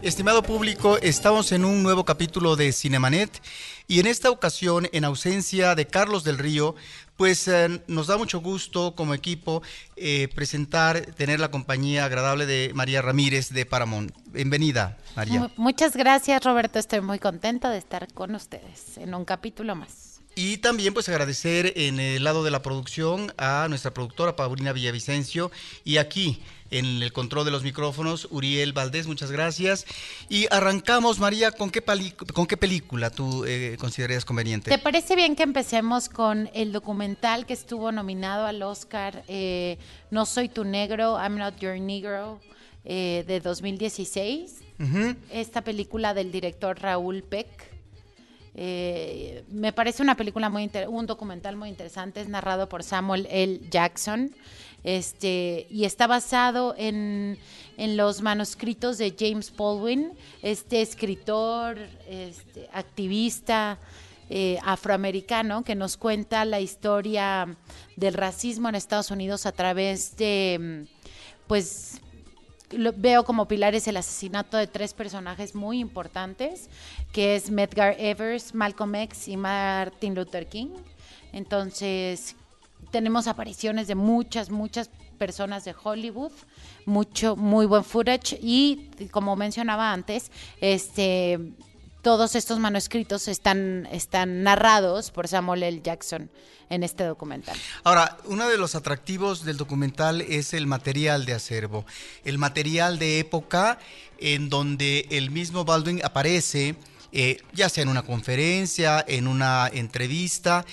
Estimado público, estamos en un nuevo capítulo de Cinemanet y en esta ocasión, en ausencia de Carlos del Río, pues eh, nos da mucho gusto como equipo eh, presentar, tener la compañía agradable de María Ramírez de Paramount. Bienvenida, María. Muchas gracias, Roberto. Estoy muy contenta de estar con ustedes en un capítulo más. Y también pues agradecer en el lado de la producción a nuestra productora Paulina Villavicencio y aquí en el control de los micrófonos, Uriel Valdés, muchas gracias. Y arrancamos, María, ¿con qué, con qué película tú eh, considerarías conveniente? ¿Te parece bien que empecemos con el documental que estuvo nominado al Oscar, eh, No Soy Tu Negro, I'm Not Your Negro, eh, de 2016? Esta película del director Raúl Peck. me parece una película muy un documental muy interesante, es narrado por Samuel L. Jackson este, y está basado en, los manuscritos de James Baldwin, este escritor, este, activista eh, afroamericano que nos cuenta la historia del racismo en Estados Unidos a través de, pues, veo como pilares el asesinato de tres personajes muy importantes, que es Medgar Evers, Malcolm X y Martin Luther King. Entonces, tenemos apariciones de muchas, muchas personas de Hollywood, mucho, muy buen footage y como mencionaba antes, este todos estos manuscritos están, están narrados por Samuel L. Jackson en este documental. Ahora, uno de los atractivos del documental es el material de acervo, el material de época en donde el mismo Baldwin aparece, eh, ya sea en una conferencia, en una entrevista,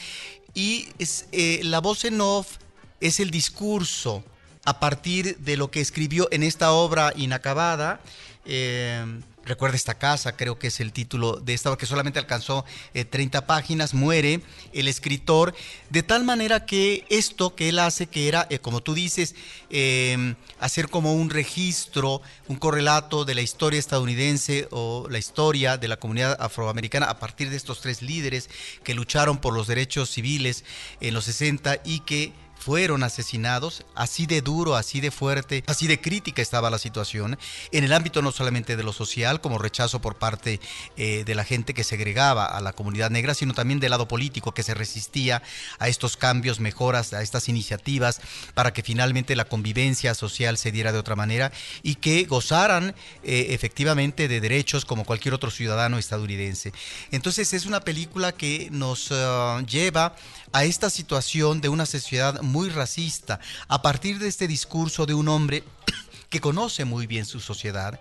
y eh, la voz en off es el discurso a partir de lo que escribió en esta obra inacabada. Eh, Recuerda esta casa, creo que es el título de esta, que solamente alcanzó 30 eh, páginas, muere el escritor, de tal manera que esto que él hace, que era, eh, como tú dices, em, hacer como un registro, un correlato de la historia estadounidense o la historia de la comunidad afroamericana a partir de estos tres líderes que lucharon por los derechos civiles en los 60 y que fueron asesinados, así de duro, así de fuerte, así de crítica estaba la situación, en el ámbito no solamente de lo social, como rechazo por parte eh, de la gente que segregaba a la comunidad negra, sino también del lado político que se resistía a estos cambios, mejoras, a estas iniciativas para que finalmente la convivencia social se diera de otra manera y que gozaran eh, efectivamente de derechos como cualquier otro ciudadano estadounidense. Entonces es una película que nos eh, lleva a esta situación de una sociedad muy racista a partir de este discurso de un hombre que conoce muy bien su sociedad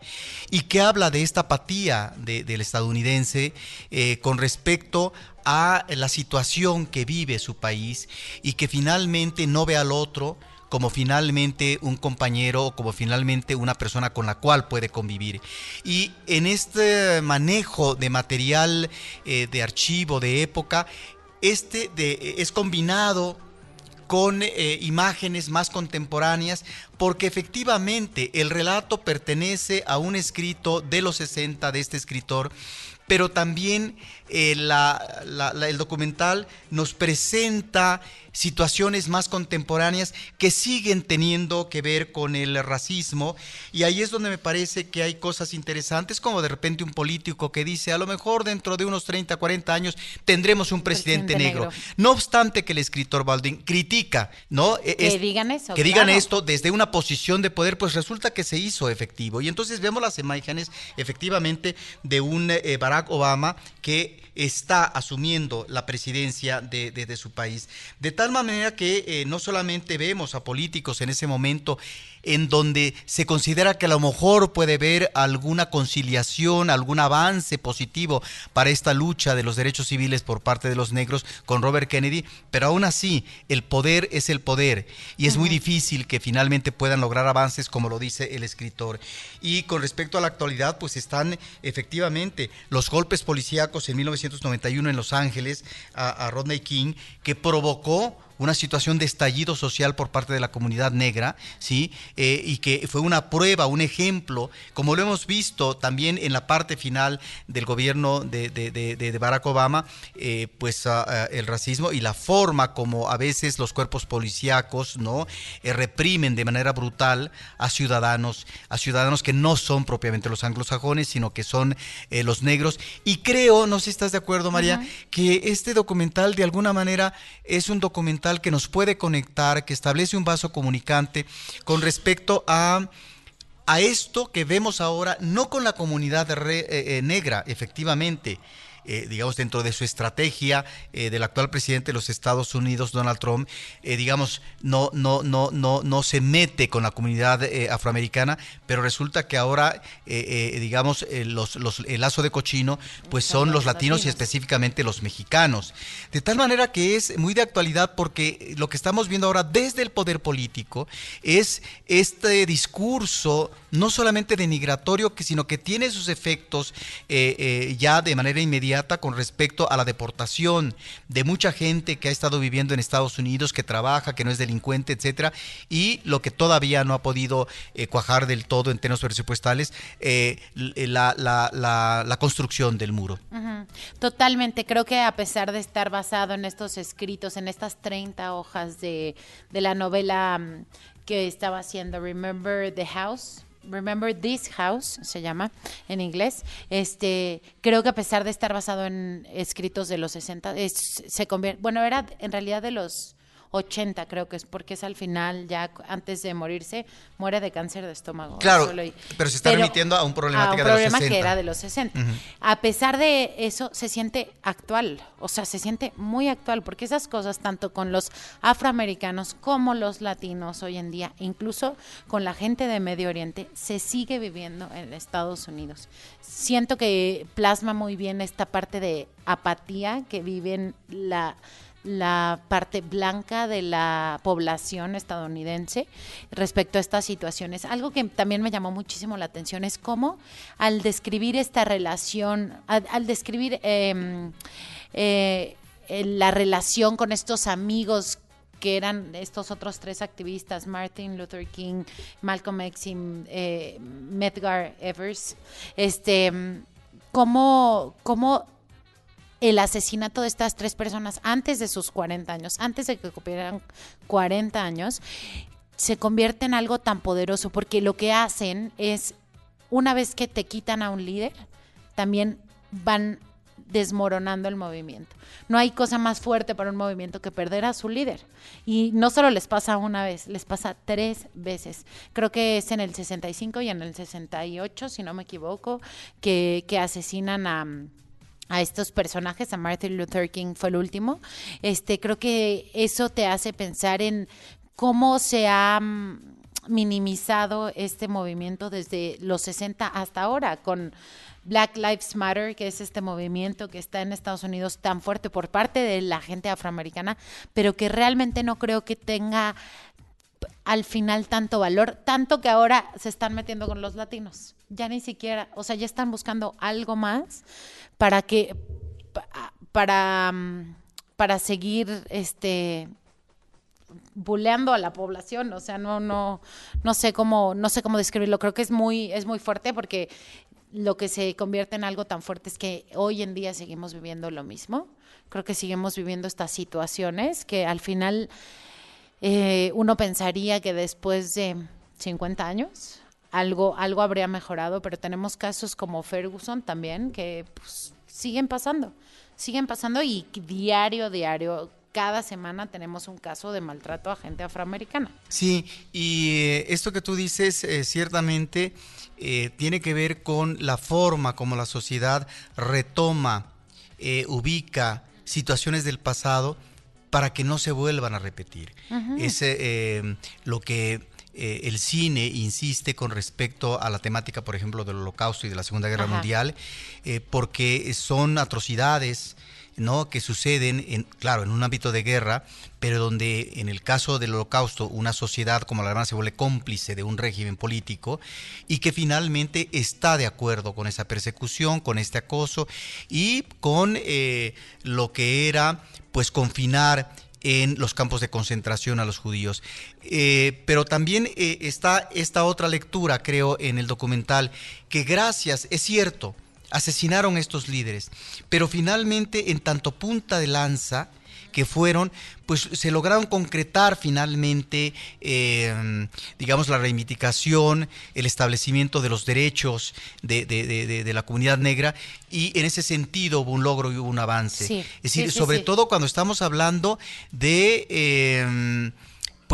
y que habla de esta apatía del estadounidense eh, con respecto a la situación que vive su país y que finalmente no ve al otro como finalmente un compañero o como finalmente una persona con la cual puede convivir. Y en este manejo de material eh, de archivo de época, este de, es combinado con eh, imágenes más contemporáneas, porque efectivamente el relato pertenece a un escrito de los 60 de este escritor, pero también eh, el documental nos presenta situaciones más contemporáneas que siguen teniendo que ver con el racismo y ahí es donde me parece que hay cosas interesantes como de repente un político que dice a lo mejor dentro de unos 30, 40 años tendremos un presidente, negro. No obstante que el escritor Baldwin critica, ¿no? E, que digan eso. Que digan esto desde una posición de poder, pues resulta que se hizo efectivo. Y entonces vemos las imágenes efectivamente de un eh, Obama que está asumiendo la presidencia de, de, su país. De tal manera que eh, no solamente vemos a políticos en ese momento en donde se considera que a lo mejor puede haber alguna conciliación, algún avance positivo para esta lucha de los derechos civiles por parte de los negros con Robert Kennedy, pero aún así el poder es el poder y es muy difícil que finalmente puedan lograr avances como lo dice el escritor. Y con respecto a la actualidad, pues están efectivamente los golpes policíacos en 1991 en Los Ángeles a, a Rodney King que provocó una situación de estallido social por parte de la comunidad negra, ¿sí? Eh, y que fue una prueba, un ejemplo, como lo hemos visto también en la parte final del gobierno de, de, Barack Obama, eh, pues ah, ah, el racismo y la forma como a veces los cuerpos policíacos, ¿no? Eh, reprimen de manera brutal a ciudadanos, a ciudadanos que no son propiamente los anglosajones, sino que son los negros. Y creo, no sé si estás de acuerdo, María, que este documental de alguna manera es un documental que nos puede conectar, que establece un vaso comunicante con respecto a a esto que vemos ahora, no con la comunidad eh, eh, negra, efectivamente, eh, digamos, dentro de su estrategia eh, del actual presidente de los Estados Unidos, Donald Trump, eh, digamos, no, no, no, no, no se mete con la comunidad afroamericana, pero resulta que ahora, digamos, los, los, el lazo de cochino, pues son los latinos y específicamente los mexicanos. De tal manera que es muy de actualidad porque lo que estamos viendo ahora desde el poder político es este discurso no solamente denigratorio, sino que tiene sus efectos ya de manera inmediata con respecto a la deportación de mucha gente que ha estado viviendo en Estados Unidos, que trabaja, que no es delincuente, etcétera, y lo que todavía no ha podido eh, cuajar del todo en términos presupuestales, eh, la, la, construcción del muro. Totalmente, creo que a pesar de estar basado en estos escritos, en estas 30 hojas de, de la novela mm, que estaba haciendo Remember the House, Remember This House se llama en inglés. Este, creo que a pesar de estar basado en escritos de los 60, se convierte, bueno, era en realidad de los 80 creo que es porque es al final, ya antes de morirse, muere de cáncer de estómago. Claro, pero se está remitiendo a un problema de los 60. que era de los 60. A pesar de eso, se siente actual, o sea, se siente muy actual, porque esas cosas, tanto con los afroamericanos como los latinos hoy en día, incluso con la gente de Medio Oriente, se sigue viviendo en Estados Unidos. Siento que plasma muy bien esta parte de apatía que viven la la parte blanca de la población estadounidense respecto a estas situaciones. Algo que también me llamó muchísimo la atención es cómo al describir esta relación, al, describir em, eh, la relación con estos amigos que eran estos otros tres activistas, Martin Luther King, Malcolm X y eh, Medgar Evers, este, cómo, cómo el asesinato de estas tres personas antes de sus 40 años, antes de que cumplieran 40 años, se convierte en algo tan poderoso porque lo que hacen es, una vez que te quitan a un líder, también van desmoronando el movimiento. No hay cosa más fuerte para un movimiento que perder a su líder. Y no solo les pasa una vez, les pasa tres veces. Creo que es en el 65 y en el 68, si no me equivoco, que, que asesinan a a estos personajes, a Martin Luther King fue el último, este, creo que eso te hace pensar en cómo se ha mm, minimizado este movimiento desde los 60 hasta ahora con Black Lives Matter, que es este movimiento que está en Estados Unidos tan fuerte por parte de la gente afroamericana, pero que realmente no creo que tenga al final tanto valor, tanto que ahora se están metiendo con los latinos. Ya ni siquiera, o sea, ya están buscando algo más para que para mm, para seguir este buleando a la población, o sea, no no no sé cómo no sé cómo describirlo, creo que es muy es muy fuerte porque lo que se convierte en algo tan fuerte es que hoy en día seguimos viviendo lo mismo. Creo que seguimos viviendo estas situaciones que al final eh, uno pensaría que después de 50 años algo, algo habría mejorado, pero tenemos casos como Ferguson también que pues, siguen pasando, siguen pasando y diario, diario, cada semana tenemos un caso de maltrato a gente afroamericana. Sí, y eh, esto que tú dices eh, ciertamente tiene que ver con la forma como la sociedad retoma, ubica situaciones del pasado para que no se vuelvan a repetir. Es eh, lo que eh, el cine insiste con respecto a la temática, por ejemplo, del Holocausto y de la Segunda Guerra Mundial, eh, porque son atrocidades ¿no? que suceden, en, claro, en un ámbito de guerra, pero donde en el caso del holocausto una sociedad como la alemana se vuelve cómplice de un régimen político y que finalmente está de acuerdo con esa persecución, con este acoso y con lo que era pues confinar en los campos de concentración a los judíos. Eh, pero también eh, está esta otra lectura, creo, en el documental, que gracias, es cierto, asesinaron a estos líderes, pero finalmente en tanto punta de lanza, que fueron, pues se lograron concretar finalmente, em, digamos, la reivindicación, el establecimiento de los derechos de, la comunidad negra y en ese sentido hubo un logro y hubo un avance. es decir, sobre todo cuando estamos hablando de... Em,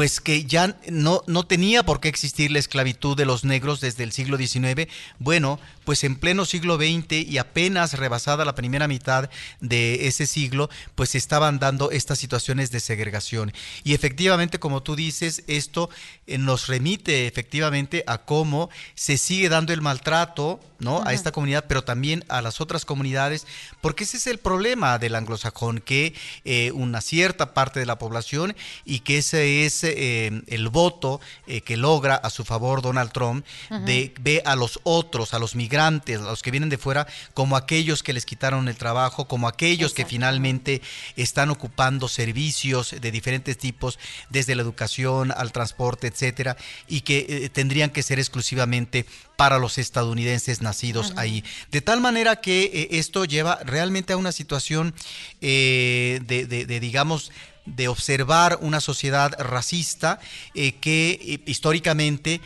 pues que ya no, no tenía por qué existir la esclavitud de los negros desde el siglo XIX. Bueno, pues en pleno siglo XX y apenas rebasada la primera mitad de ese siglo, pues estaban dando estas situaciones de segregación. Y efectivamente, como tú dices, esto nos remite efectivamente a cómo se sigue dando el maltrato ¿no? a esta comunidad, pero también a las otras comunidades, porque ese es el problema del anglosajón, que eh, una cierta parte de la población y que ese es eh, el voto eh, que logra a su favor Donald Trump, de ve a los otros, a los migrantes, a los que vienen de fuera, como aquellos que les quitaron el trabajo, como aquellos que finalmente están ocupando servicios de diferentes tipos, desde la educación al transporte, etcétera, y que tendrían que ser exclusivamente para los estadounidenses nacidos ahí. De tal manera que eh, esto lleva realmente a una situación eh, de, digamos, de observar una sociedad racista eh, que históricamente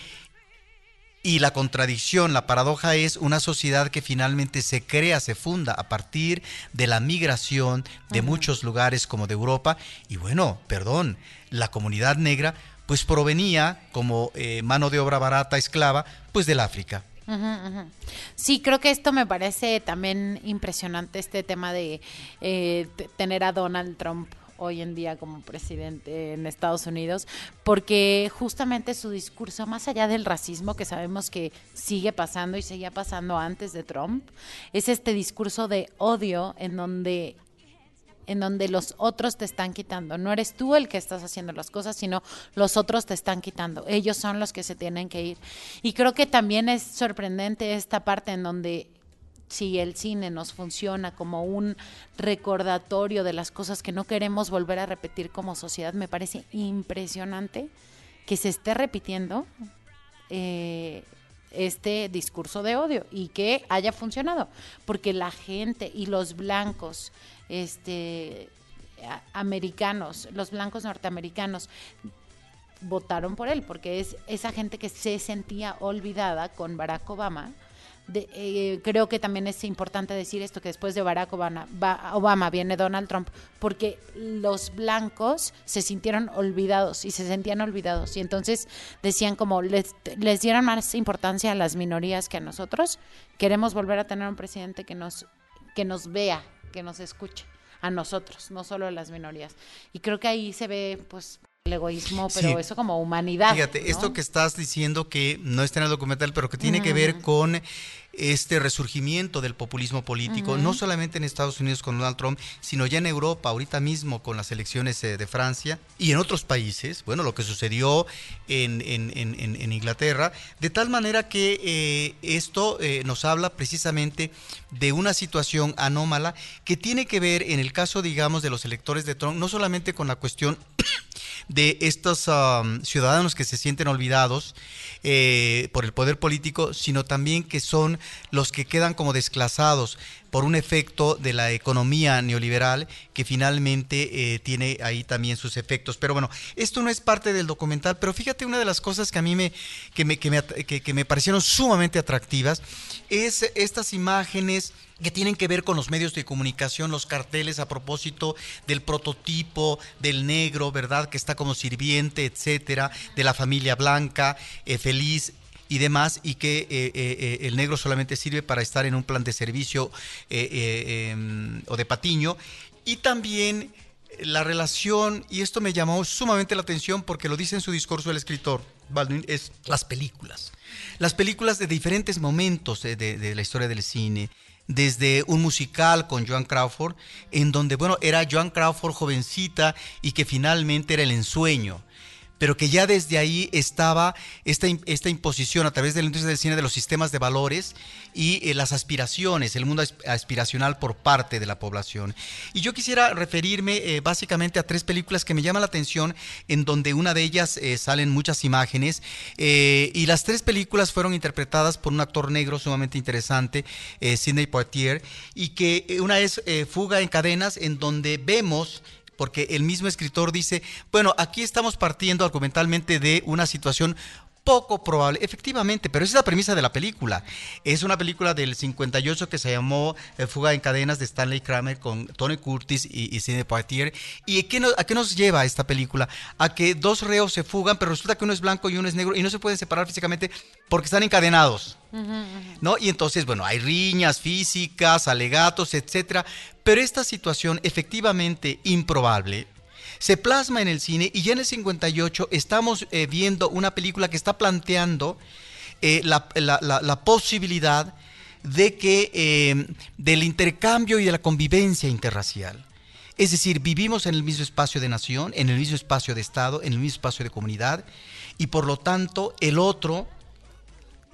y la contradicción, la paradoja es una sociedad que finalmente se crea, se funda a partir de la migración de muchos lugares como de Europa. Y bueno, perdón, la comunidad negra pues provenía como eh, mano de obra barata, esclava, pues del África. Sí, creo que esto me parece también impresionante, este tema de eh, tener a Donald Trump hoy en día como presidente en Estados Unidos, porque justamente su discurso, más allá del racismo que sabemos que sigue pasando y seguía pasando antes de Trump, es este discurso de odio en donde en donde los otros te están quitando. No eres tú el que estás haciendo las cosas, sino los otros te están quitando. Ellos son los que se tienen que ir. Y creo que también es sorprendente esta parte en donde si el cine nos funciona como un recordatorio de las cosas que no queremos volver a repetir como sociedad, me parece impresionante que se esté repitiendo eh, este discurso de odio y que haya funcionado, porque la gente y los blancos este, americanos, los blancos norteamericanos, votaron por él, porque es esa gente que se sentía olvidada con Barack Obama. Eh, creo que también es importante decir esto, que después de Barack Obama, Obama viene Donald Trump, porque los blancos se sintieron olvidados y se sentían olvidados. Y entonces decían como, les, les dieron más importancia a las minorías que a nosotros. Queremos volver a tener un presidente que nos, que nos vea, que nos escuche a nosotros, no solo a las minorías. Y creo que ahí se ve, pues, el egoísmo, pero eso como humanidad. Fíjate, esto que estás diciendo que no está en el documental, pero que tiene que ver con este resurgimiento del populismo político, no solamente en Estados Unidos con Donald Trump, sino ya en Europa, ahorita mismo con las elecciones eh, de Francia y en otros países, bueno, lo que sucedió en, en, Inglaterra, de tal manera que eh, esto eh, nos habla precisamente de una situación anómala que tiene que ver, en el caso, digamos, de los electores de Trump, no solamente con la cuestión de estos um, ciudadanos que se sienten olvidados por el poder político, sino también que son los que quedan como desclasados por un efecto de la economía neoliberal que finalmente eh, tiene ahí también sus efectos. Pero bueno, esto no es parte del documental, pero fíjate una de las cosas que a mí me, que me, que me, que me parecieron sumamente atractivas es estas imágenes que tienen que ver con los medios de comunicación, los carteles a propósito del prototipo del negro, ¿verdad? Que está como sirviente, etcétera, de la familia blanca, eh, feliz y demás, y que eh, eh, el negro solamente sirve para estar en un plan de servicio em, o de patiño. Y también la relación, y esto me llamó sumamente la atención porque lo dice en su discurso el escritor Baldwin, es las películas. Las películas de diferentes momentos de la historia del cine desde un musical con Joan Crawford, en donde, bueno, era Joan Crawford jovencita y que finalmente era el ensueño. Pero que ya desde ahí estaba esta, esta imposición a través de la industria del cine de los sistemas de valores y eh, las aspiraciones, el mundo aspiracional por parte de la población. Y yo quisiera referirme eh, básicamente a tres películas que me llaman la atención, en donde una de ellas eh, salen muchas imágenes, y las tres películas fueron interpretadas por un actor negro sumamente interesante, Sidney Poitier, y que una es Fuga en Cadenas, en donde vemos porque el mismo escritor dice, bueno, aquí estamos partiendo argumentalmente de una situación poco probable, efectivamente, pero esa es la premisa de la película. Es una película del 58 que se llamó eh, Fuga en Cadenas de Stanley Kramer con Tony Curtis y, y Sidney Poitier. ¿Y a qué nos lleva esta película? A que dos reos se fugan, pero resulta que uno es blanco y uno es negro y no se pueden separar físicamente porque están encadenados. ¿No? Y entonces, bueno, hay riñas físicas, alegatos, etcétera, pero esta situación efectivamente improbable se plasma en el cine y ya en el 58 estamos eh, viendo una película que está planteando eh, la, posibilidad de que eh, del intercambio y de la convivencia interracial. Es decir, vivimos en el mismo espacio de nación, en el mismo espacio de Estado, en el mismo espacio de comunidad, y por lo tanto el otro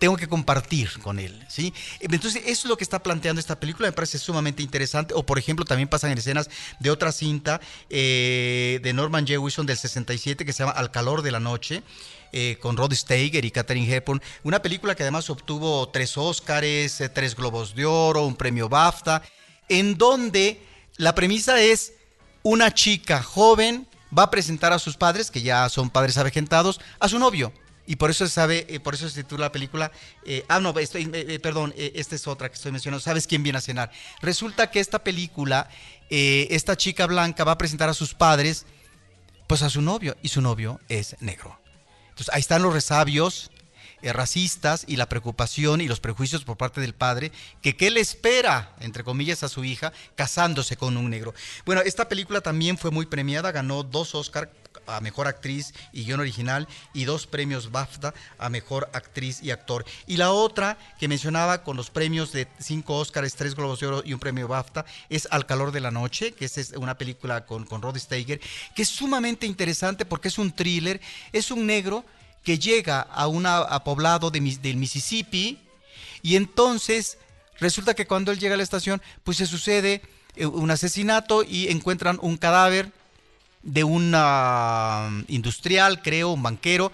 tengo que compartir con él, ¿sí? Entonces, eso es lo que está planteando esta película, me parece sumamente interesante, o por ejemplo, también pasan en escenas de otra cinta eh, de Norman Jewison del 67 que se llama Al calor de la noche, eh, con Rod Steiger y Katherine Hepburn, una película que además obtuvo tres Óscares, eh, tres Globos de Oro, un premio BAFTA, en donde la premisa es una chica joven va a presentar a sus padres, que ya son padres avejentados, a su novio y por eso se sabe, eh, por eso se titula la película. Eh, ah, no, eh, perdón, esta es otra que estoy mencionando. ¿Sabes quién viene a cenar? Resulta que esta película, esta chica blanca va a presentar a sus padres, pues a su novio, y su novio es negro. Entonces ahí están los resabios racistas y la preocupación y los prejuicios por parte del padre, que qué le espera, entre comillas, a su hija casándose con un negro. Bueno, esta película también fue muy premiada, ganó dos Oscars a Mejor Actriz y Guión Original y dos premios BAFTA a Mejor Actriz y Actor. Y la otra que mencionaba con los premios de cinco Oscars, tres Globos de Oro y un premio BAFTA es Al Calor de la Noche, que es una película con, con Rod Steiger, que es sumamente interesante porque es un thriller, es un negro que llega a un poblado de, del Mississippi y entonces resulta que cuando él llega a la estación, pues se sucede eh, un asesinato y encuentran un cadáver de un um, industrial, creo, un banquero,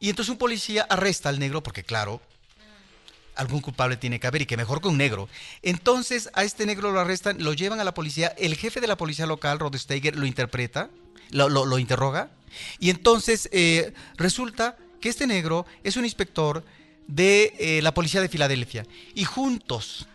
y entonces un policía arresta al negro porque claro, algún culpable tiene que haber y que mejor que un negro. Entonces a este negro lo arrestan, lo llevan a la policía, el jefe de la policía local, Rod Steiger, lo interpreta, lo, interroga, y entonces eh, resulta que este negro es un inspector de eh, la policía de Filadelfia, y juntos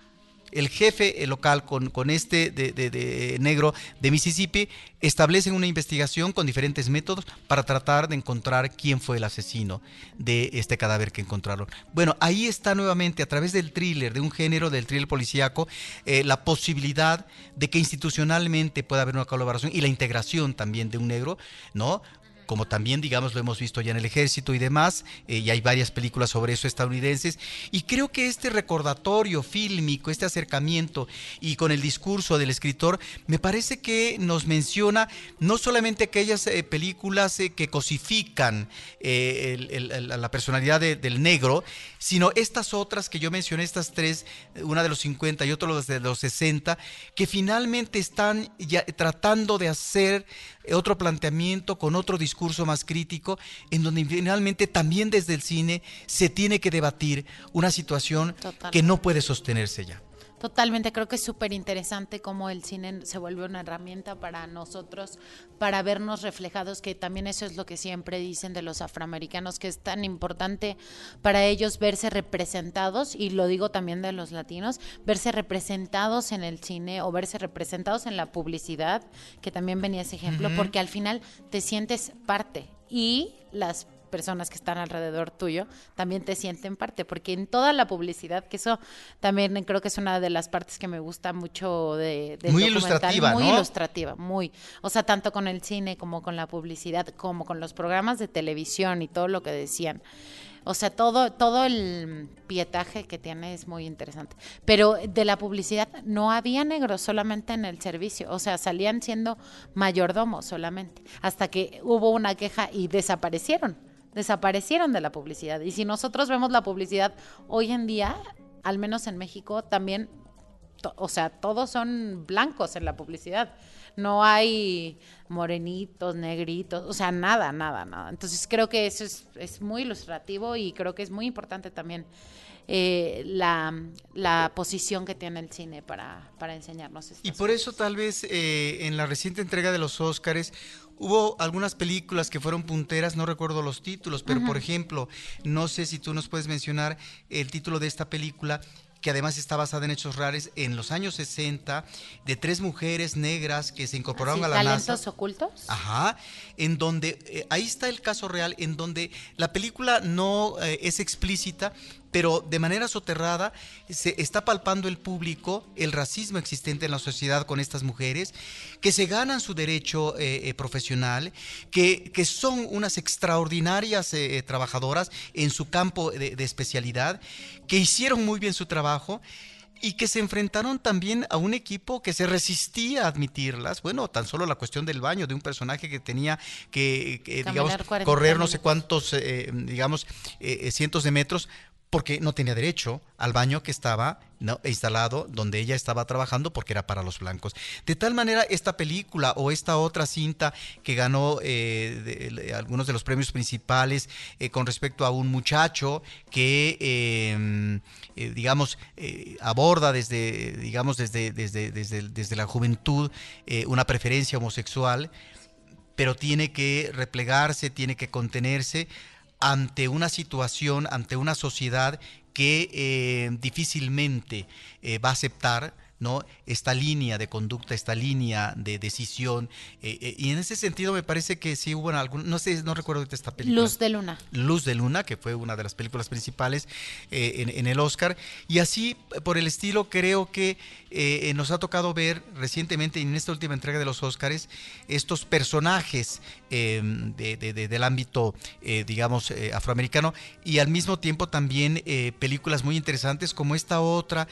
el jefe local con, este de, negro de Mississippi establecen una investigación con diferentes métodos para tratar de encontrar quién fue el asesino de este cadáver que encontraron. Bueno, ahí está nuevamente a través del thriller, de un género del thriller policíaco, eh, la posibilidad de que institucionalmente pueda haber una colaboración y la integración también de un negro, ¿no? Como también, digamos, lo hemos visto ya en el ejército y demás, eh, y hay varias películas sobre eso estadounidenses, y creo que este recordatorio fílmico, este acercamiento y con el discurso del escritor, me parece que nos menciona no solamente aquellas eh, películas eh, que cosifican la personalidad del negro, sino estas otras que yo mencioné, estas tres, una de los 50 y otra de los 60, que finalmente están tratando de hacer otro planteamiento con otro discurso más crítico, en donde finalmente también desde el cine se tiene que debatir una situación que no puede sostenerse ya. Totalmente, creo que es súper interesante cómo el cine se vuelve una herramienta para nosotros, para vernos reflejados, que también eso es lo que siempre dicen de los afroamericanos, que es tan importante para ellos verse representados, y lo digo también de los latinos, verse representados en el cine o verse representados en la publicidad, que también venía ese ejemplo, porque al final te sientes parte y las personas que están alrededor tuyo también te sienten parte, porque en toda la publicidad, que eso también creo que es una de las partes que me gusta mucho de, muy ilustrativa, muy ilustrativa, muy, o sea, tanto con el cine como con la publicidad, como con los programas de televisión y todo lo que decían O sea, todo, todo el pietaje que tiene es muy interesante. Pero de la publicidad no había negros solamente en el servicio. O sea, salían siendo mayordomos solamente. Hasta que hubo una queja y desaparecieron. Desaparecieron de la publicidad. Y si nosotros vemos la publicidad hoy en día, al menos en México, también, o sea, todos son blancos en la publicidad no hay morenitos, negritos, o sea, nada, nada, nada. Entonces creo que eso es, es muy ilustrativo y creo que es muy importante también eh, la, la, posición que tiene el cine para, para enseñarnos. Y por eso tal vez eh, en la reciente entrega de los Óscares hubo algunas películas que fueron punteras, no recuerdo los títulos, pero por ejemplo, no sé si tú nos puedes mencionar el título de esta película que además está basada en hechos reales en los años 60 de tres mujeres negras que se incorporaron a la ¿talentos NASA. ocultos? Ajá, en donde eh, ahí está el caso real en donde la película no eh, es explícita, pero de manera soterrada se está palpando el público el racismo existente en la sociedad con estas mujeres, que se ganan su derecho eh, eh, profesional, que, que, son unas extraordinarias eh, trabajadoras en su campo de, de especialidad, que hicieron muy bien su trabajo y que se enfrentaron también a un equipo que se resistía a admitirlas. Bueno, tan solo la cuestión del baño de un personaje que tenía que, que digamos, correr no sé cuántos, eh, digamos, eh, cientos de metros porque no tenía derecho al baño que estaba instalado donde ella estaba trabajando porque era para los blancos. De tal manera, esta película o esta otra cinta que ganó eh, algunos de los premios principales eh, con respecto a un muchacho que, eh, digamos, aborda desde, digamos, desde, desde, desde, desde la juventud una preferencia homosexual, pero tiene que replegarse, tiene que contenerse ante una situación, ante una sociedad que eh, difícilmente eh, va a aceptar ¿no? esta línea de conducta, esta línea de decisión. Eh, eh, y en ese sentido me parece que sí hubo algún, no sé, no recuerdo esta película. Luz de Luna. Luz de Luna, que fue una de las películas principales eh, en, en, el Oscar. Y así, por el estilo, creo que nos ha tocado ver recientemente en esta última entrega de los Oscars estos personajes de, de, de, del ámbito, digamos, afroamericano y al mismo tiempo también películas muy interesantes como esta otra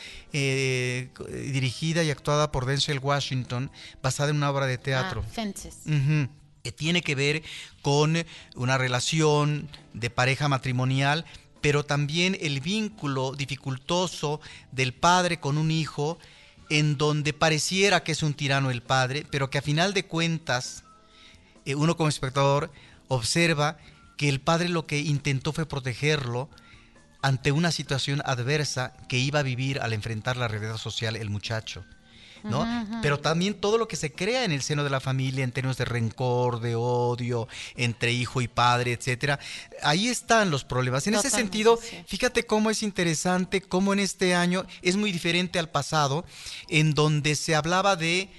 dirigida y actuada por Denzel Washington, basada en una obra de teatro. Ah, Fences. Uh -huh que tiene que ver con una relación de pareja matrimonial, pero también el vínculo dificultoso del padre con un hijo, en donde pareciera que es un tirano el padre, pero que a final de cuentas, eh, uno como espectador observa que el padre lo que intentó fue protegerlo ante una situación adversa que iba a vivir al enfrentar la realidad social el muchacho. ¿no? Pero también todo lo que se crea en el seno de la familia en términos de rencor, de odio, entre hijo y padre, etcétera. Ahí están los problemas. En Totalmente, ese sentido, sí. fíjate cómo es interesante, cómo en este año es muy diferente al pasado, en donde se hablaba de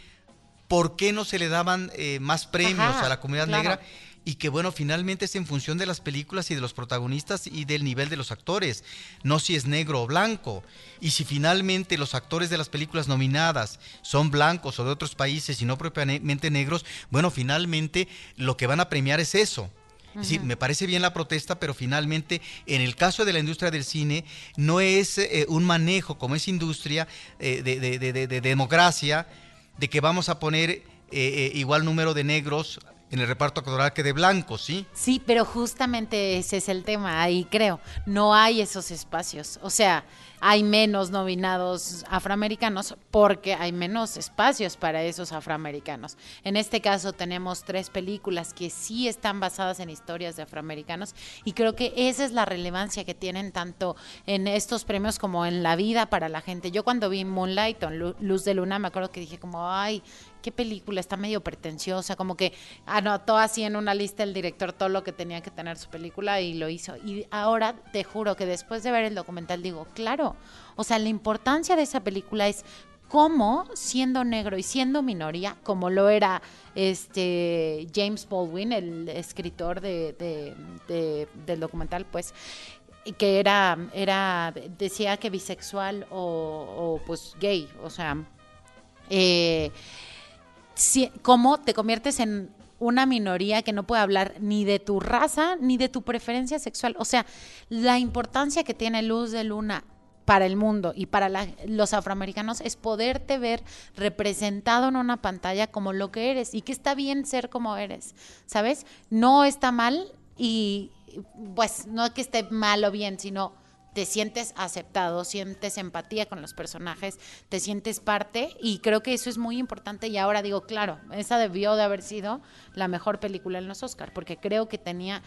por qué no se le daban eh, más premios Ajá, a la comunidad claro. negra y que bueno, finalmente es en función de las películas y de los protagonistas y del nivel de los actores, no si es negro o blanco. Y si finalmente los actores de las películas nominadas son blancos o de otros países y no propiamente negros, bueno, finalmente lo que van a premiar es eso. Es decir, me parece bien la protesta, pero finalmente, en el caso de la industria del cine, no es eh, un manejo como es industria eh, de, de, de, de, democracia, de que vamos a poner eh, eh, igual número de negros en el reparto actoral que de blancos, ¿sí? Sí, pero justamente ese es el tema, ahí creo. No hay esos espacios. O sea, hay menos nominados afroamericanos porque hay menos espacios para esos afroamericanos. En este caso tenemos tres películas que sí están basadas en historias de afroamericanos y creo que esa es la relevancia que tienen tanto en estos premios como en la vida para la gente. Yo cuando vi Moonlight o Luz de Luna me acuerdo que dije como, ay, qué película, está medio pretenciosa, como que anotó así en una lista el director todo lo que tenía que tener su película y lo hizo. Y ahora te juro que después de ver el documental digo, claro, o sea, la importancia de esa película es cómo siendo negro y siendo minoría, como lo era este James Baldwin, el escritor de, de, de, del documental, pues que era, era decía que bisexual o, o pues gay, o sea, eh, cómo te conviertes en una minoría que no puede hablar ni de tu raza ni de tu preferencia sexual. O sea, la importancia que tiene Luz de Luna para el mundo y para los afroamericanos es poderte ver representado en una pantalla como lo que eres y que está bien ser como eres, ¿sabes? No está mal y pues no que esté mal o bien, sino te sientes aceptado, sientes empatía con los personajes, te sientes parte y creo que eso es muy importante y ahora digo, claro, esa debió de haber sido la mejor película en los Oscar porque creo que tenía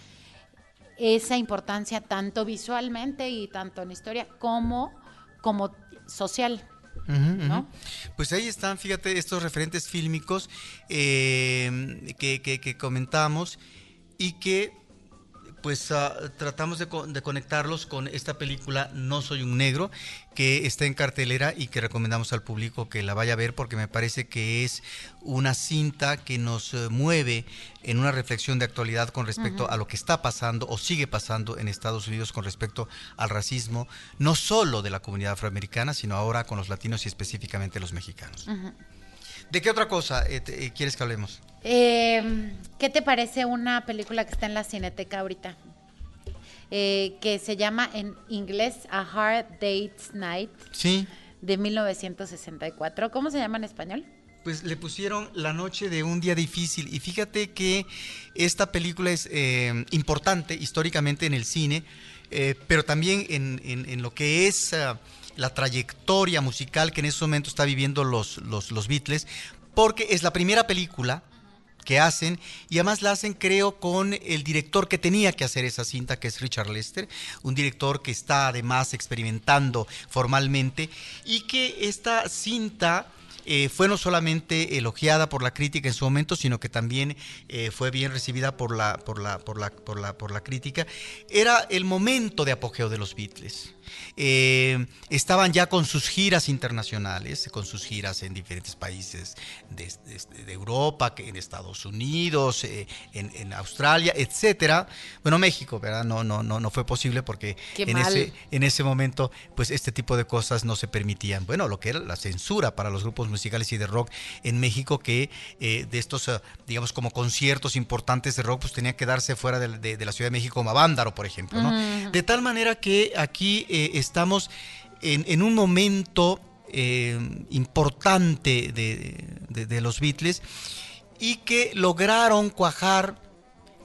esa importancia tanto visualmente y tanto en historia como, como social. Pues ahí están, fíjate, estos referentes fílmicos eh, que, que, que comentamos y que pues ah, tratamos de, conectarlos con esta película No Soy un Negro, que está en cartelera y que recomendamos al público que la vaya a ver porque me parece que es una cinta que nos eh, mueve en una reflexión de actualidad con respecto a lo que está pasando o sigue pasando en Estados Unidos con respecto al racismo, no solo de la comunidad afroamericana, sino ahora con los latinos y específicamente los mexicanos. ¿De qué otra cosa eh, eh, quieres que hablemos? Eh, ¿Qué te parece una película que está en la cineteca ahorita? que se llama en inglés A Hard Date's Night. Sí. De 1964. ¿Cómo se llama en español? Pues le pusieron La Noche de un Día Difícil. Y fíjate que esta película es importante históricamente en el cine, pero también en, lo que es la trayectoria musical que en ese momento está viviendo los, los, Beatles, porque es la primera película que hacen y además la hacen creo con el director que tenía que hacer esa cinta que es Richard Lester, un director que está además experimentando formalmente y que esta cinta eh, fue no solamente elogiada por la crítica en su momento, sino que también eh, fue bien recibida por la, por, la, por, la, por, la, por la crítica. Era el momento de apogeo de los Beatles. Eh, estaban ya con sus giras internacionales, con sus giras en diferentes países de, Europa, en Estados Unidos, en, en, Australia, etcétera. Bueno, México, ¿verdad? No, no, no, no fue posible porque en ese, en ese momento, pues este tipo de cosas no se permitían. Bueno, lo que era la censura para los grupos musicales y de rock en México que eh, de estos, eh, digamos, como conciertos importantes de rock, pues tenía que darse fuera de, la Ciudad de México, como Avándaro, por ejemplo, ¿no? De tal manera que aquí eh, estamos en, un momento importante de los Beatles y que lograron cuajar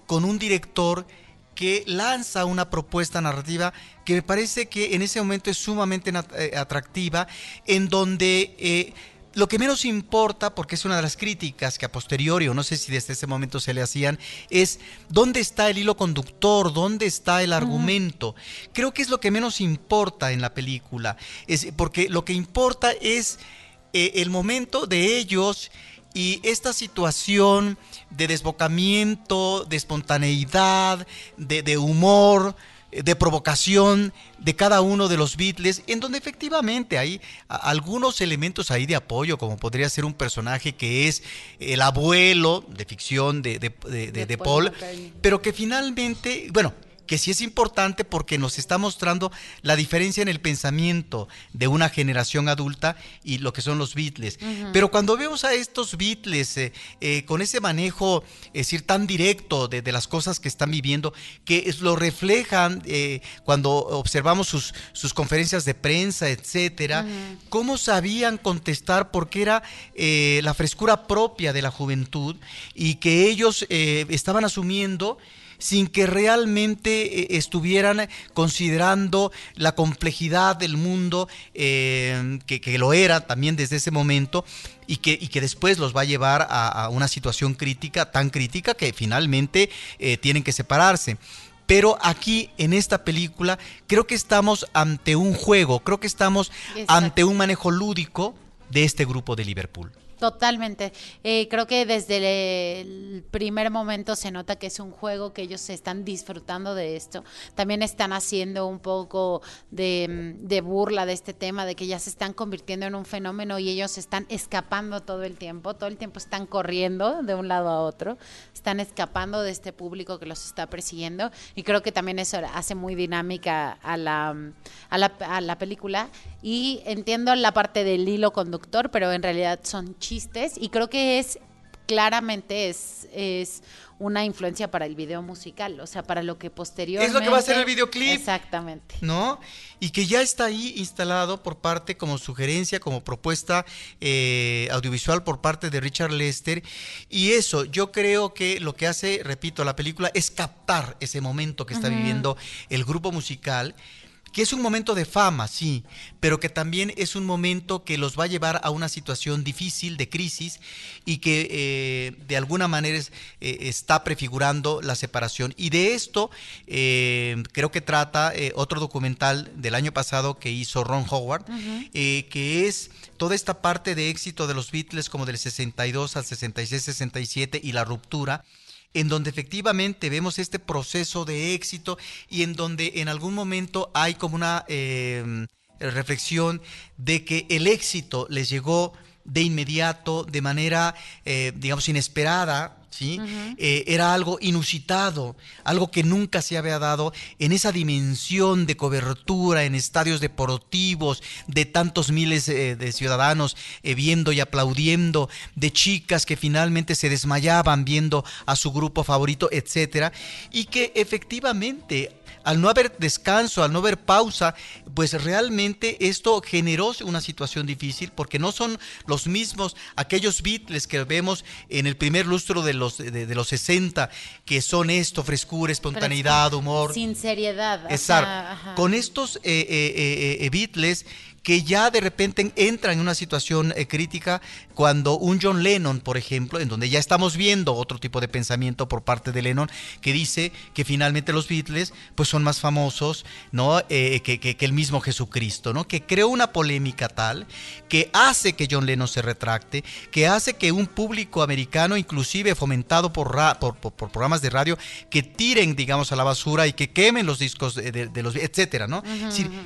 con un director que lanza una propuesta narrativa que me parece que en ese momento es sumamente atractiva, en donde lo que menos importa, porque es una de las críticas que a posteriori, o no sé si desde ese momento se le hacían, es dónde está el hilo conductor, dónde está el argumento. Creo que es lo que menos importa en la película, es, porque lo que importa es eh, el momento de ellos y esta situación de desbocamiento, de espontaneidad, de, de humor, de provocación de cada uno de los Beatles, en donde efectivamente hay algunos elementos ahí de apoyo, como podría ser un personaje que es el abuelo de ficción de, de Paul, pero que finalmente, bueno, que sí es importante porque nos está mostrando la diferencia en el pensamiento de una generación adulta y lo que son los Beatles. Pero cuando vemos a estos Beatles eh, eh, con ese manejo, es decir, tan directo de, las cosas que están viviendo, que lo reflejan eh, cuando observamos sus, sus, conferencias de prensa, etcétera, cómo sabían contestar porque era la frescura propia de la juventud y que ellos estaban asumiendo sin que realmente eh, estuvieran considerando la complejidad del mundo, eh, que, lo era también desde ese momento, y que, y que después los va a llevar a, una situación crítica, tan crítica que finalmente eh, tienen que separarse. Pero aquí en esta película creo que estamos ante un juego, creo que estamos ante un manejo lúdico de este grupo de Liverpool. Totalmente. Eh, creo que desde el primer momento se nota que es un juego que ellos están disfrutando de esto. También están haciendo un poco de, de, burla de este tema, de que ya se están convirtiendo en un fenómeno y ellos están escapando todo el tiempo. Todo el tiempo están corriendo de un lado a otro. Están escapando de este público que los está persiguiendo. Y creo que también eso hace muy dinámica a la, la, a la película. Y entiendo la parte del hilo conductor, pero en realidad son chistes y creo que es claramente es, es una influencia para el video musical, o sea, para lo que posteriormente... Es lo que va a ser el videoclip. Exactamente. ¿No? Y que ya está ahí instalado por parte, como sugerencia, como propuesta eh, audiovisual por parte de Richard Lester. Y eso, yo creo que lo que hace, repito, la película es captar ese momento que está viviendo el grupo musical que es un momento de fama, sí, pero que también es un momento que los va a llevar a una situación difícil, de crisis, y que eh, de alguna manera eh, está prefigurando la separación. Y de esto eh, creo que trata otro documental del año pasado que hizo Ron Howard, que es toda esta parte de éxito de los Beatles como del 62 al 66, 67 y la ruptura en donde efectivamente vemos este proceso de éxito y en donde en algún momento hay como una eh, reflexión de que el éxito les llegó de inmediato, de manera, eh, digamos, inesperada, ¿sí? Eh, era algo inusitado, algo que nunca se había dado en esa dimensión de cobertura en estadios deportivos, de tantos miles eh, de ciudadanos viendo y aplaudiendo, de chicas que finalmente se desmayaban viendo a su grupo favorito, etcétera, y que efectivamente al no haber descanso, al no haber pausa, pues realmente esto generó una situación difícil porque no son los mismos aquellos Beatles que vemos en el primer lustro de los, de, los 60, que son esto, frescura, espontaneidad, humor. Sin seriedad. Exacto. Con estos eh, eh, eh, Beatles que ya de repente entra en una situación eh, crítica cuando un John Lennon, por ejemplo, en donde ya estamos viendo otro tipo de pensamiento por parte de Lennon, que dice que finalmente los Beatles pues son más famosos ¿no? Eh, que, que, el mismo Jesucristo, ¿no? que creó una polémica tal que hace que John Lennon se retracte, que hace que un público americano, inclusive fomentado por, por, por, programas de radio, que tiren, digamos, a la basura y que quemen los discos de, los, etcétera, ¿no?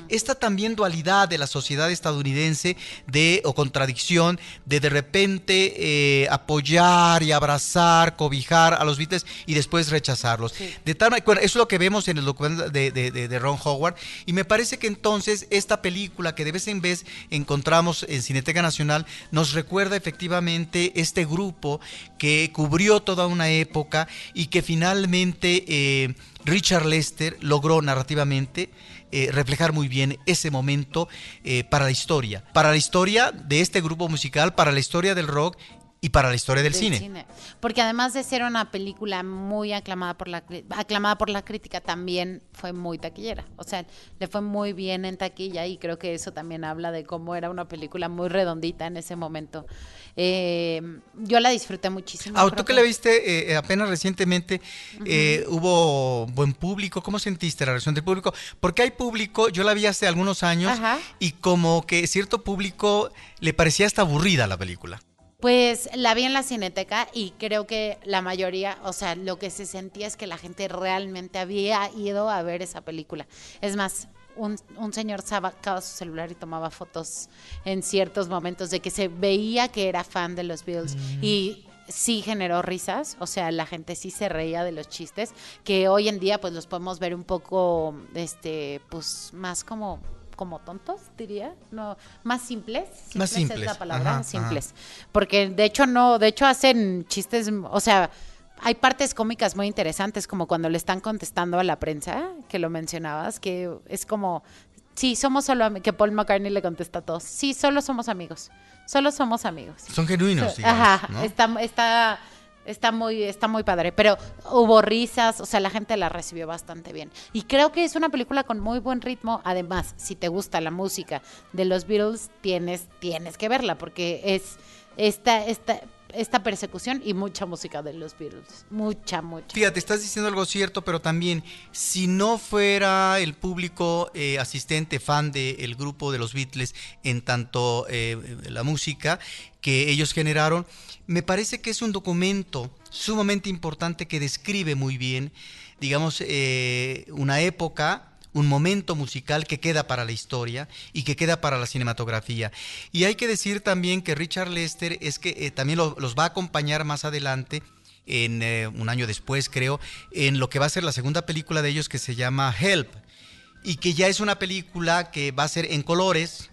esta también dualidad de la sociedad sociedad estadounidense de o contradicción de de repente eh, apoyar y abrazar, cobijar a los Beatles y después rechazarlos. De tal eso es lo que vemos en el documental de, de, Ron Howard y me parece que entonces esta película que de vez en vez encontramos en Cineteca Nacional nos recuerda efectivamente este grupo que cubrió toda una época y que finalmente eh, Richard Lester logró narrativamente eh, reflejar muy bien ese momento eh, para la historia, para la historia de este grupo musical, para la historia del rock y para la historia del, cine. Porque además de ser una película muy aclamada por la aclamada por la crítica, también fue muy taquillera. O sea, le fue muy bien en taquilla y creo que eso también habla de cómo era una película muy redondita en ese momento. Eh, yo la disfruté muchísimo. Ah, tú que, la viste eh, apenas recientemente, eh, hubo buen público. ¿Cómo sentiste la reacción del público? Porque hay público, yo la vi hace algunos años y como que cierto público le parecía hasta aburrida la película. Pues la vi en la cineteca y creo que la mayoría, o sea, lo que se sentía es que la gente realmente había ido a ver esa película. Es más, un, un, señor sacaba su celular y tomaba fotos en ciertos momentos de que se veía que era fan de los Bills mm. y sí generó risas, o sea, la gente sí se reía de los chistes, que hoy en día pues los podemos ver un poco, este, pues más como como tontos, diría, no, más simples, más simples es la palabra, simples, porque de hecho no, de hecho hacen chistes, o sea, hay partes cómicas muy interesantes, como cuando le están contestando a la prensa, que lo mencionabas, que es como, sí, somos solo que Paul McCartney le contesta a todos, sí, solo somos amigos, solo somos amigos. Son genuinos, Ajá, está, está, está, muy, está muy padre, pero hubo risas, o sea, la gente la recibió bastante bien. Y creo que es una película con muy buen ritmo, además, si te gusta la música de los Beatles, tienes, tienes que verla, porque es... Esta, esta, esta persecución y mucha música de los Beatles. Mucha, mucha. Fíjate, estás diciendo algo cierto, pero también, si no fuera el público eh, asistente, fan del grupo de los Beatles en tanto eh, la música que ellos generaron, me parece que es un documento sumamente importante que describe muy bien, digamos, eh, una época un momento musical que queda para la historia y que queda para la cinematografía. Y hay que decir también que Richard Lester es que eh, también los va a acompañar más adelante en eh, un año después creo, en lo que va a ser la segunda película de ellos que se llama Help y que ya es una película que va a ser en colores,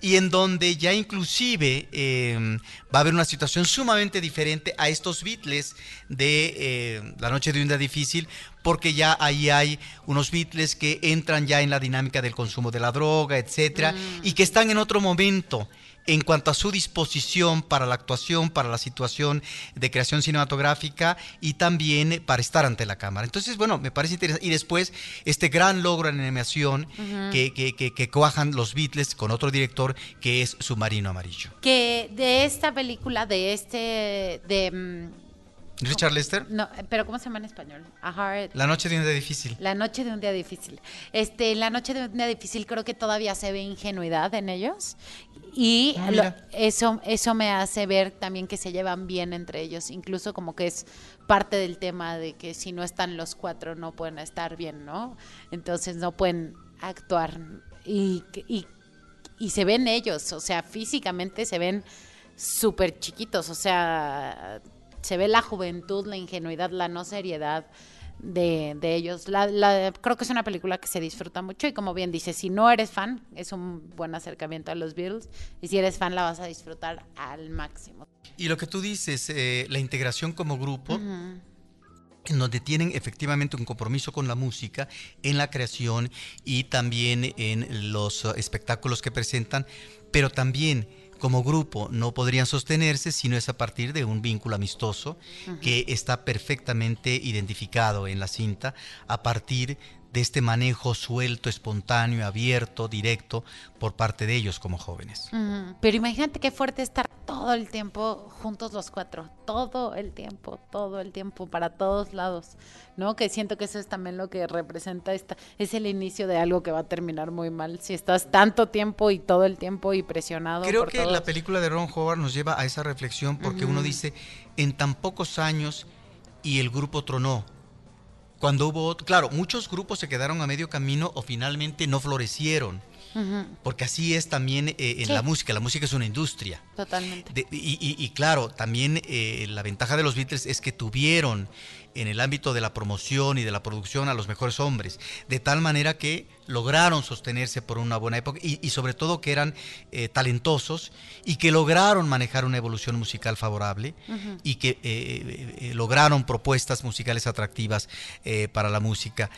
y en donde ya inclusive em, va a haber una situación sumamente diferente a estos Beatles de eh, La Noche de un Día Difícil, porque ya ahí hay unos Beatles que entran ya en la dinámica del consumo de la droga, etcétera, y que están en otro momento en cuanto a su disposición para la actuación, para la situación de creación cinematográfica y también para estar ante la cámara. Entonces, bueno, me parece interesante. Y después, este gran logro en animación que, que, que, cuajan los Beatles con otro director que es Submarino Amarillo. Que de esta película, de este, de mm, Richard Lester. No, pero ¿cómo se llama en español? La noche de un día difícil. La noche de un día difícil. Este, la noche de un día difícil creo que todavía se ve ingenuidad en ellos y ah, eso eso me hace ver también que se llevan bien entre ellos, incluso como que es parte del tema de que si no están los cuatro no pueden estar bien, ¿no? Entonces no pueden actuar y, y, y se ven ellos, o sea, físicamente se ven súper chiquitos, o sea, se ve la juventud, la ingenuidad, la no seriedad de, ellos. La, creo que es una película que se disfruta mucho y como bien dice, si no eres fan, es un buen acercamiento a los Beatles y si eres fan la vas a disfrutar al máximo. Y lo que tú dices, eh, la integración como grupo, en donde tienen efectivamente un compromiso con la música, en la creación y también en los espectáculos que presentan, pero también como grupo no podrían sostenerse si no es a partir de un vínculo amistoso que está perfectamente identificado en la cinta a partir de este manejo suelto, espontáneo, abierto, directo por parte de ellos como jóvenes. Pero imagínate qué fuerte estar todo el tiempo juntos los cuatro, todo el tiempo, todo el tiempo, para todos lados, ¿no? Que siento que eso es también lo que representa esta, es el inicio de algo que va a terminar muy mal si estás tanto tiempo y todo el tiempo y presionado. Creo que la película de Ron Howard nos lleva a esa reflexión porque uno dice, en tan pocos años y el grupo tronó cuando hubo, claro, muchos grupos se quedaron a medio camino o finalmente no florecieron. Porque así es también eh, en la música, la música es una industria. Totalmente. y, claro, también eh, la ventaja de los Beatles es que tuvieron en el ámbito de la promoción y de la producción a los mejores hombres, de tal manera que lograron sostenerse por una buena época y, sobre todo que eran eh, talentosos y que lograron manejar una evolución musical favorable y que eh, lograron propuestas musicales atractivas para la música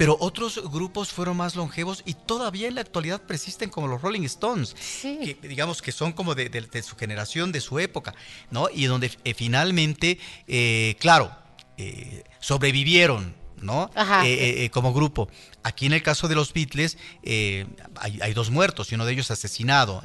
pero otros grupos fueron más longevos y todavía en la actualidad persisten como los Rolling Stones, que digamos que son como de, su generación, de su época, ¿no? Y donde eh, finalmente, eh, claro, eh, sobrevivieron ¿no? Eh, eh, eh, como grupo. Aquí en el caso de los Beatles hay, dos muertos y uno de ellos asesinado,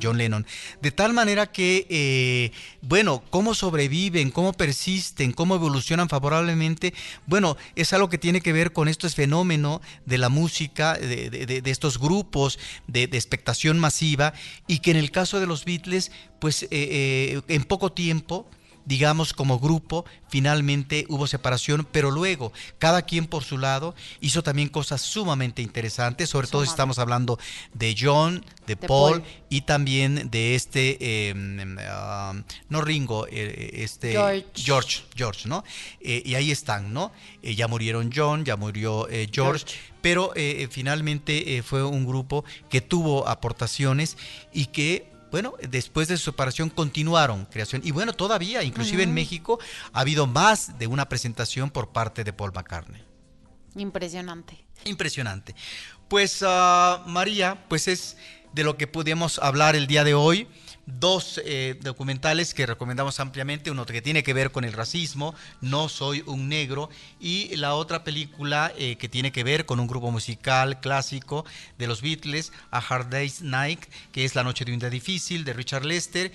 John Lennon. De tal manera que, bueno, cómo sobreviven, cómo persisten, cómo evolucionan favorablemente, bueno, es algo que tiene que ver con estos fenómeno de la música, de, estos grupos de, expectación masiva y que en el caso de los Beatles, pues en poco tiempo, digamos, como grupo, finalmente hubo separación, pero luego cada quien por su lado hizo también cosas sumamente interesantes, sobre todo si estamos hablando de John, de, Paul, y también de este, em, em, no Ringo, eh, este George, George, ¿no? Eh, y ahí están, ¿no? Eh, ya murieron John, ya murió George, pero finalmente fue un grupo que tuvo aportaciones y que bueno, después de su separación continuaron creación. Y bueno, todavía, inclusive en México, ha habido más de una presentación por parte de Paul McCartney. Impresionante. Impresionante. Pues ah, María, pues es de lo que pudimos hablar el día de hoy dos eh, documentales que recomendamos ampliamente, uno que tiene que ver con el racismo, No soy un negro, y la otra película eh, que tiene que ver con un grupo musical clásico de los Beatles, A Hard Day's Night, que es La Noche de un Día Difícil, de Richard Lester,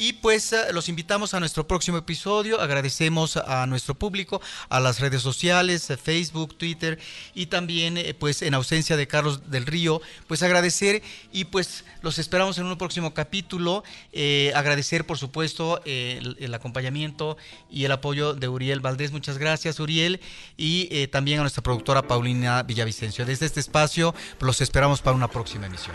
y pues eh, los invitamos a nuestro próximo episodio. Agradecemos a nuestro público, a las redes sociales, Facebook, Twitter y también eh, pues en ausencia de Carlos del Río, pues agradecer y pues los esperamos en un próximo capítulo. Eh, agradecer por supuesto el, acompañamiento y el apoyo de Uriel Valdés. Muchas gracias Uriel y también a nuestra productora Paulina Villavicencio. Desde este espacio los esperamos para una próxima emisión.